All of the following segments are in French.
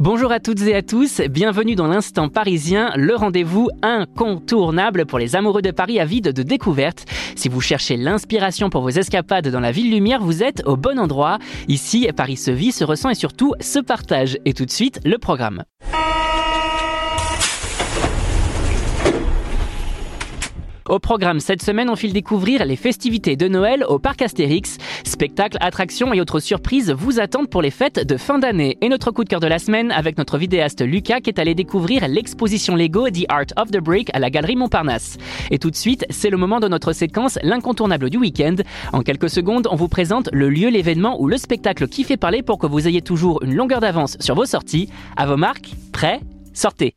Bonjour à toutes et à tous, bienvenue dans l'instant parisien, le rendez-vous incontournable pour les amoureux de Paris avides de découvertes. Si vous cherchez l'inspiration pour vos escapades dans la ville lumière, vous êtes au bon endroit. Ici, Paris se vit, se ressent et surtout se partage. Et tout de suite, le programme. Au programme cette semaine, on file découvrir les festivités de Noël au parc Astérix. Spectacles, attractions et autres surprises vous attendent pour les fêtes de fin d'année. Et notre coup de cœur de la semaine avec notre vidéaste Lucas qui est allé découvrir l'exposition Lego The Art of the Brick à la galerie Montparnasse. Et tout de suite, c'est le moment de notre séquence L'incontournable du week-end. En quelques secondes, on vous présente le lieu, l'événement ou le spectacle qui fait parler pour que vous ayez toujours une longueur d'avance sur vos sorties. À vos marques, prêts, sortez.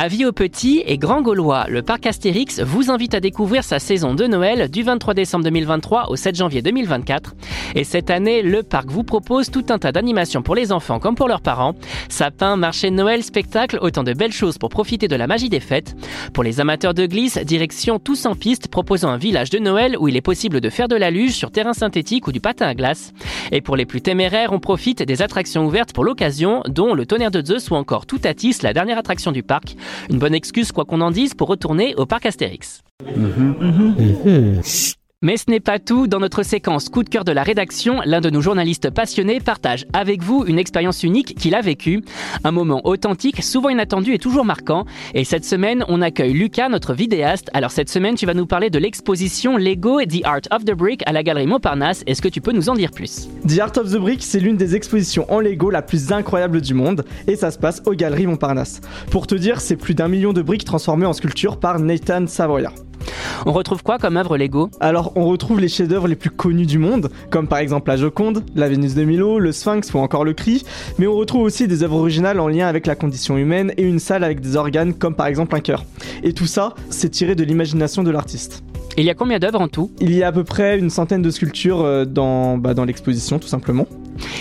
Avis aux petits et grands Gaulois, le parc Astérix vous invite à découvrir sa saison de Noël du 23 décembre 2023 au 7 janvier 2024. Et cette année, le parc vous propose tout un tas d'animations pour les enfants comme pour leurs parents. Sapin, marché de Noël, spectacle, autant de belles choses pour profiter de la magie des fêtes. Pour les amateurs de glisse, direction Tous en piste proposant un village de Noël où il est possible de faire de la luge sur terrain synthétique ou du patin à glace. Et pour les plus téméraires, on profite des attractions ouvertes pour l'occasion, dont le tonnerre de Zeus ou encore Toutatis, la dernière attraction du parc. Une bonne excuse, quoi qu'on en dise, pour retourner au parc Astérix. Mais ce n'est pas tout. Dans notre séquence coup de cœur de la rédaction, l'un de nos journalistes passionnés partage avec vous une expérience unique qu'il a vécue. Un moment authentique, souvent inattendu et toujours marquant. Et cette semaine, on accueille Lucas, notre vidéaste. Alors cette semaine, tu vas nous parler de l'exposition Lego The Art of the Brick à la galerie Montparnasse. Est-ce que tu peux nous en dire plus? The Art of the Brick, c'est l'une des expositions en Lego la plus incroyable du monde et ça se passe aux galeries Montparnasse. Pour te dire, c'est plus d'un million de briques transformées en sculptures par Nathan Savoya. On retrouve quoi comme œuvre Lego Alors, on retrouve les chefs-d'œuvre les plus connus du monde, comme par exemple la Joconde, la Vénus de Milo, le Sphinx ou encore le Cri, mais on retrouve aussi des œuvres originales en lien avec la condition humaine et une salle avec des organes comme par exemple un cœur. Et tout ça, c'est tiré de l'imagination de l'artiste. Il y a combien d'œuvres en tout? Il y a à peu près une centaine de sculptures euh, dans, bah, dans l'exposition, tout simplement.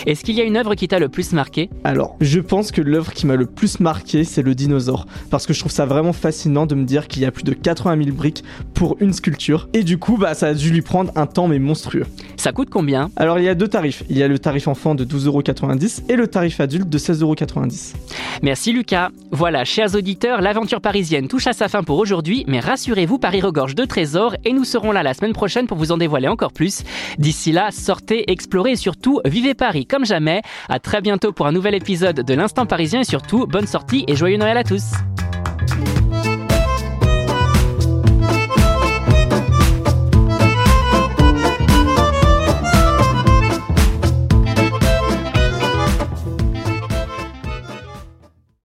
Est-ce qu'il y a une œuvre qui t'a le plus marqué Alors, je pense que l'œuvre qui m'a le plus marqué, c'est le dinosaure. Parce que je trouve ça vraiment fascinant de me dire qu'il y a plus de 80 000 briques pour une sculpture. Et du coup, bah, ça a dû lui prendre un temps mais monstrueux. Ça coûte combien Alors, il y a deux tarifs. Il y a le tarif enfant de 12,90€ et le tarif adulte de 16,90€. Merci Lucas. Voilà, chers auditeurs, l'aventure parisienne touche à sa fin pour aujourd'hui, mais rassurez-vous, Paris regorge de trésors et nous serons là la semaine prochaine pour vous en dévoiler encore plus. D'ici là, sortez, explorez et surtout, vivez Paris comme jamais. À très bientôt pour un nouvel épisode de l'Instant Parisien et surtout, bonne sortie et joyeux Noël à tous.